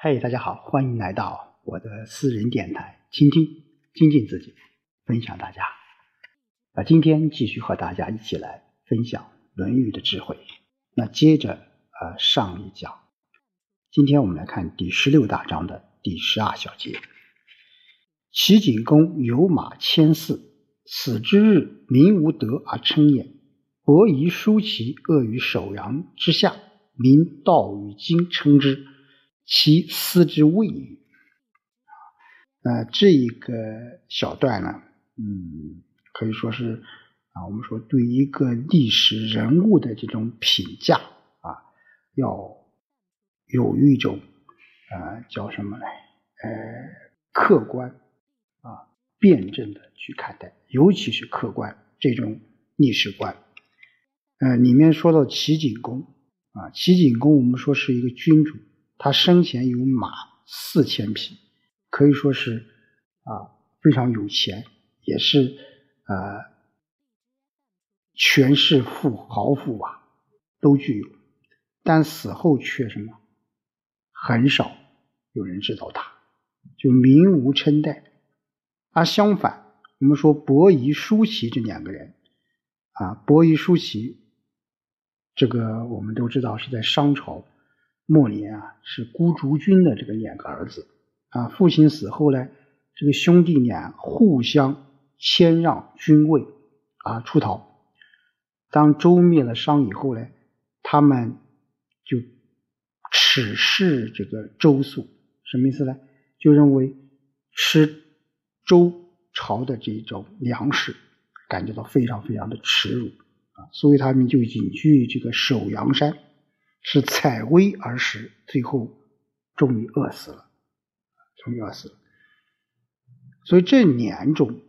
嘿，大家好，欢迎来到我的私人电台，倾听、精进自己，分享大家。啊，今天继续和大家一起来分享《论语》的智慧。那接着呃上一讲，今天我们来看第十六大章的第十二小节。齐景公有马千驷，死之日，民无德而称焉。伯夷、叔齐恶于首阳之下，民道与今称之，其思之谓与。那这一个小段呢，嗯，可以说是啊，我们说对一个历史人物的这种评价啊，要有一种啊叫什么呢？呃，客观啊、辩证的去看待，尤其是客观这种历史观。呃，里面说到齐景公啊，齐景公我们说是一个君主，他生前有马四千匹，可以说是啊非常有钱，也是呃权势富豪富吧，都具有，但死后却什么很少有人知道他，就名无称代。而相反，我们说伯夷、叔齐这两个人啊，伯夷、叔齐。这个我们都知道是在商朝末年啊，是孤竹君的这个两个儿子啊，父亲死后呢，这个兄弟俩互相谦让君位啊，出逃。当周灭了商以后呢，他们就耻视这个周粟，什么意思呢？就认为吃周朝的这种粮食，感觉到非常非常的耻辱啊。所以他们就隐居于这个首阳山，是采薇而食，最后终于饿死了，终于饿死了。所以这两种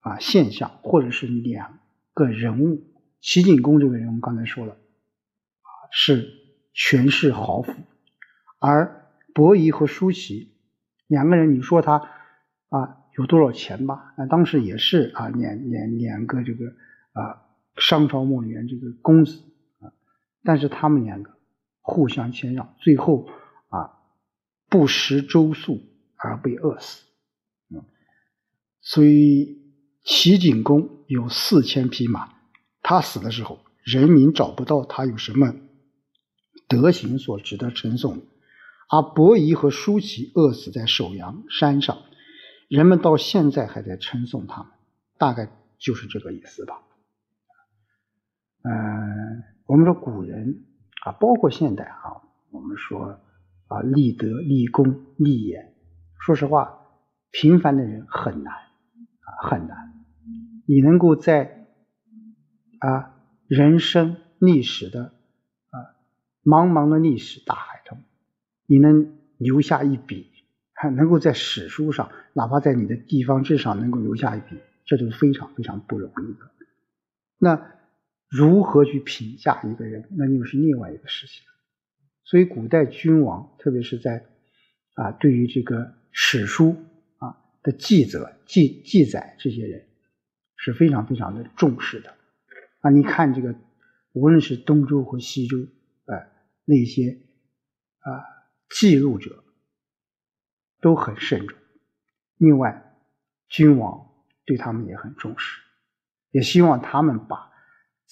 啊现象，或者是两个人物，齐景公这个人，我们刚才说了啊，是权势豪富，而伯夷和叔齐两个人，你说他啊有多少钱吧？那当时也是啊两两两个这个啊。商朝末年，这个公子，但是他们两个互相谦让，最后啊不食周粟而被饿死。嗯，所以齐景公有四千匹马，他死的时候，人民找不到他有什么德行所值得称颂。而伯夷和叔齐饿死在首阳山上，人们到现在还在称颂他们，大概就是这个意思吧。嗯，我们说古人啊，包括现代啊，我们说啊，立德、立功、立言，说实话，平凡的人很难啊，很难。你能够在啊人生历史的啊茫茫的历史大海中，你能留下一笔，还 能够在史书上，哪怕在你的地方志上能够留下一笔，这都是非常非常不容易的。那。如何去评价一个人，那又是另外一个事情。所以，古代君王，特别是在啊，对于这个史书啊的记载、记记载这些人，是非常非常的重视的。啊，你看这个，无论是东周和西周，呃，那些啊记录者都很慎重。另外，君王对他们也很重视，也希望他们把。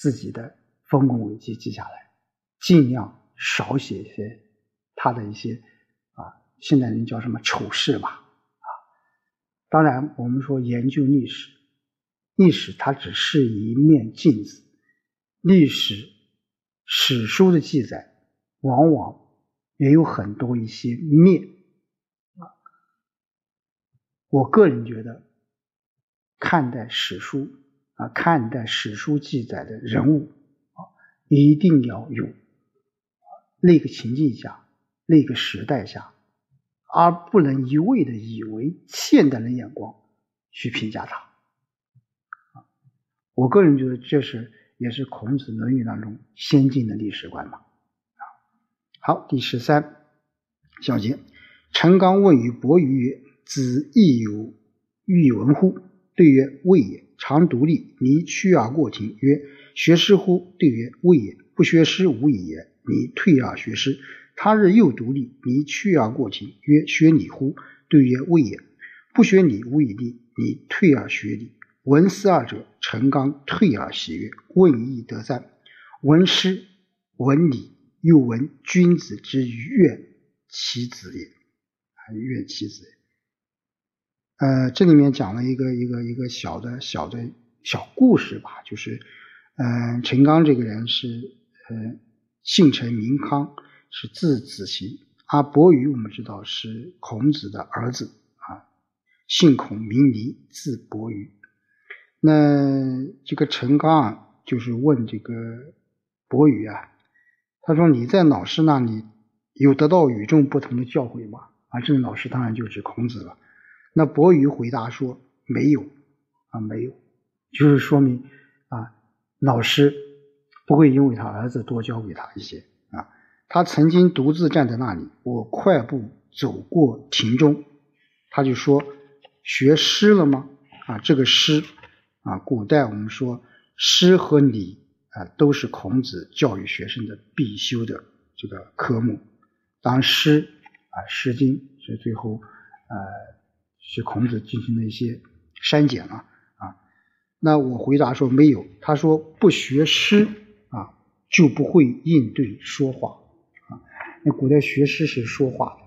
自己的丰功伟绩记下来，尽量少写一些他的一些啊，现代人叫什么丑事吧啊。当然，我们说研究历史，历史它只是一面镜子，历史史书的记载往往也有很多一些面啊。我个人觉得，看待史书。看待史书记载的人物啊，一定要有那个情境下、那个时代下，而不能一味的以为现代人眼光去评价他。我个人觉得这是也是孔子《论语》当中先进的历史观嘛。啊，好，第十三小节，陈刚问于伯鱼曰：“子亦有欲闻乎？”对曰：“未也。”常独立，离趋而过庭，曰：“学师乎？”对曰：“未也。”不学师，无以也。你退而学师，他日又独立，你去而过庭，曰：“学礼乎？”对曰：“未也。”不学礼，无以立。你退而学礼。闻思二者，陈刚退而喜曰：“问义得三。闻诗，闻礼，又闻君子之怨其子也。啊，怨其子也。呃，这里面讲了一个一个一个小的小的小故事吧，就是，嗯，陈刚这个人是，呃，姓陈名康，是字子行。啊伯鱼我们知道是孔子的儿子啊。姓孔名离，字伯鱼。那这个陈刚啊，就是问这个伯鱼啊，他说：“你在老师那里有得到与众不同的教诲吗？”啊，这个老师当然就指孔子了。那伯鱼回答说：“没有啊，没有。”就是说明啊，老师不会因为他儿子多教给他一些啊。他曾经独自站在那里，我快步走过庭中，他就说。学诗了吗？啊，这个诗啊，古代我们说诗和礼啊，都是孔子教育学生的必修的这个科目。当诗啊，《诗经》是最后呃，是孔子进行了一些删减了啊。那我回答说没有。他说不学诗啊，就不会应对说话啊。那古代学诗是说话的，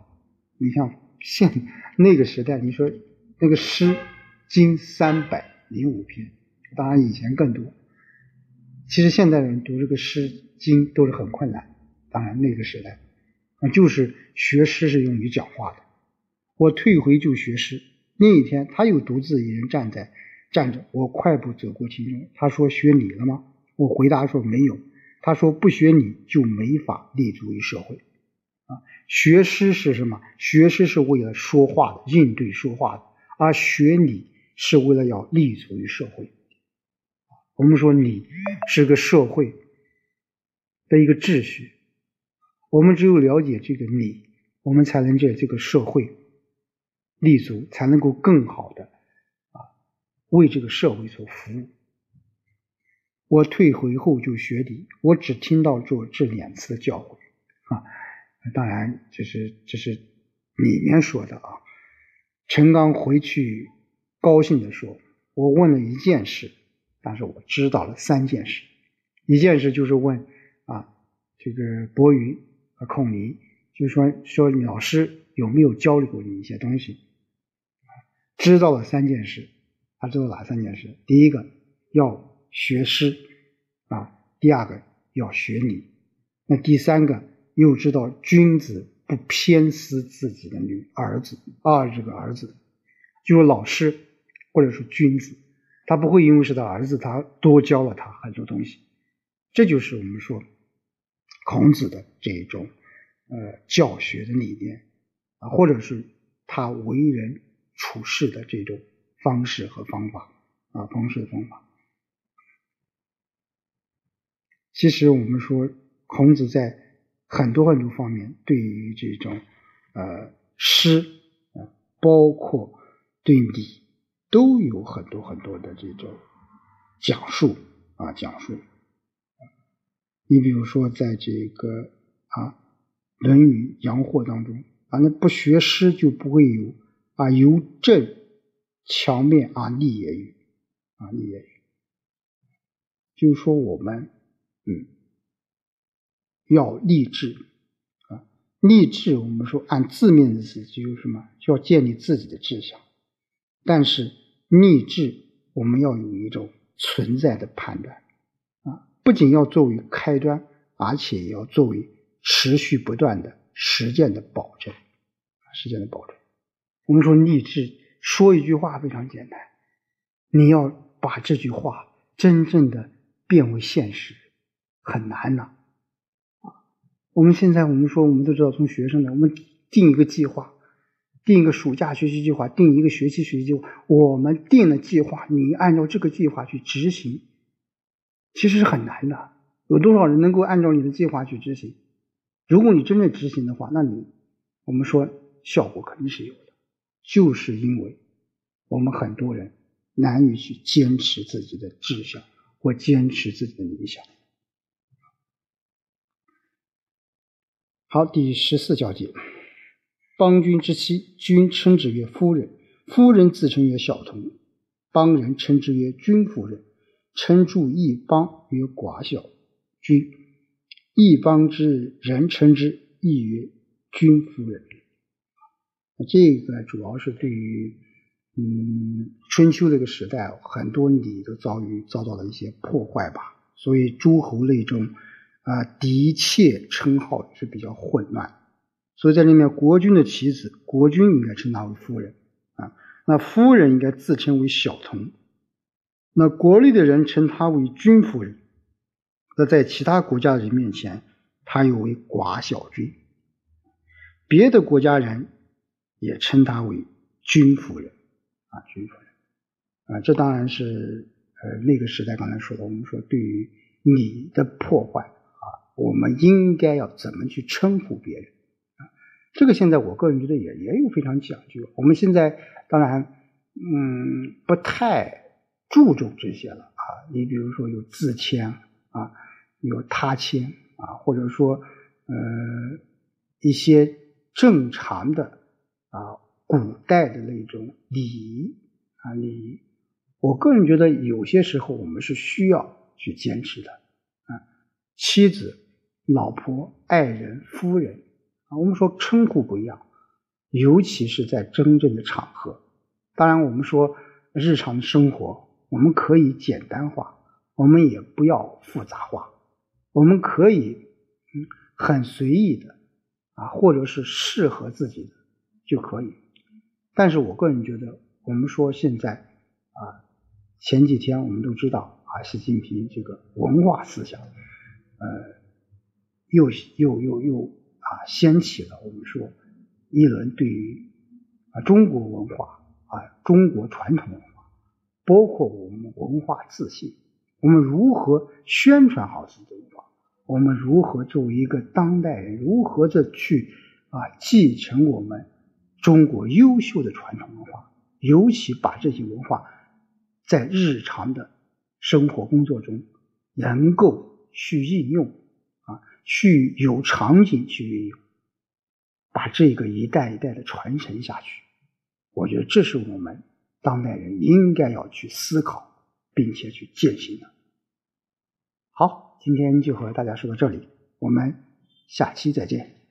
你像现那个时代，你说。那个诗经三百零五篇，当然以前更多。其实现代人读这个诗经都是很困难。当然那个时代，啊，就是学诗是用于讲话的。我退回就学诗。另一天，他又独自一人站在站着。我快步走过其中。他说：“学礼了吗？”我回答说：“没有。”他说：“不学礼就没法立足于社会。”啊，学诗是什么？学诗是为了说话的，应对说话的。而学礼是为了要立足于社会。我们说礼是个社会的一个秩序，我们只有了解这个礼，我们才能在这个社会立足，才能够更好的啊为这个社会所服务。我退回后就学礼，我只听到这这两次的教诲啊，当然这是这是里面说的啊。陈刚回去高兴地说：“我问了一件事，但是我知道了三件事。一件事就是问啊，这个伯鱼和孔明，就说说老师有没有教过你一些东西？知道了三件事，他知道哪三件事？第一个要学诗啊，第二个要学礼，那第三个又知道君子。”不偏私自己的女儿子啊，这个儿子就是老师或者说君子，他不会因为是他儿子，他多教了他很多东西。这就是我们说孔子的这种呃教学的理念啊，或者是他为人处事的这种方式和方法啊，方式方法。其实我们说孔子在。很多很多方面，对于这种呃诗啊，包括对礼，都有很多很多的这种讲述啊讲述。你比如说，在这个啊《论语阳货》当中啊，那不学诗就不会有啊由正墙面啊立也语啊立也语，就是说我们嗯。要立志啊！立志，我们说按字面意思就是什么？就要建立自己的志向。但是立志，我们要有一种存在的判断啊，不仅要作为开端，而且也要作为持续不断的实践的保证啊，实践的保证。我们说励志，说一句话非常简单，你要把这句话真正的变为现实，很难呐。我们现在我们说，我们都知道，从学生来我们定一个计划，定一个暑假学习计划，定一个学期学习计划。我们定了计划，你按照这个计划去执行，其实是很难的。有多少人能够按照你的计划去执行？如果你真正执行的话，那你我们说效果肯定是有的，就是因为我们很多人难以去坚持自己的志向或坚持自己的理想。好，第十四小节：邦君之妻，君称之曰夫人；夫人自称曰小童，邦人称之曰君夫人；称助一邦曰寡小君，一邦之人称之亦曰君夫人。那这个主要是对于，嗯，春秋这个时代，很多礼都遭遇遭到了一些破坏吧。所以诸侯内中，啊，嫡妾称号是比较混乱。所以在里面，国君的妻子，国君应该称她为夫人啊。那夫人应该自称为小童。那国内的人称她为君夫人。那在其他国家人面前，她又为寡小君。别的国家人。也称他为君夫人啊，君夫人啊，这当然是呃那个时代刚才说的，我们说对于礼的破坏啊，我们应该要怎么去称呼别人啊？这个现在我个人觉得也也有非常讲究。我们现在当然嗯不太注重这些了啊，你比如说有自谦啊，有他谦啊，或者说呃一些正常的。古代的那种礼仪啊，礼仪，我个人觉得有些时候我们是需要去坚持的啊。妻子、老婆、爱人、夫人啊，我们说称呼不一样，尤其是在真正的场合。当然，我们说日常生活，我们可以简单化，我们也不要复杂化，我们可以嗯很随意的啊，或者是适合自己的。就可以，但是我个人觉得，我们说现在啊，前几天我们都知道啊，习近平这个文化思想，呃，又又又又啊，掀起了我们说一轮对于啊中国文化啊中国传统文化，包括我们文化自信，我们如何宣传好自己的文化，我们如何作为一个当代人，如何的去啊继承我们。中国优秀的传统文化，尤其把这些文化在日常的生活工作中能够去应用啊，去有场景去运用，把这个一代一代的传承下去。我觉得这是我们当代人应该要去思考并且去践行的。好，今天就和大家说到这里，我们下期再见。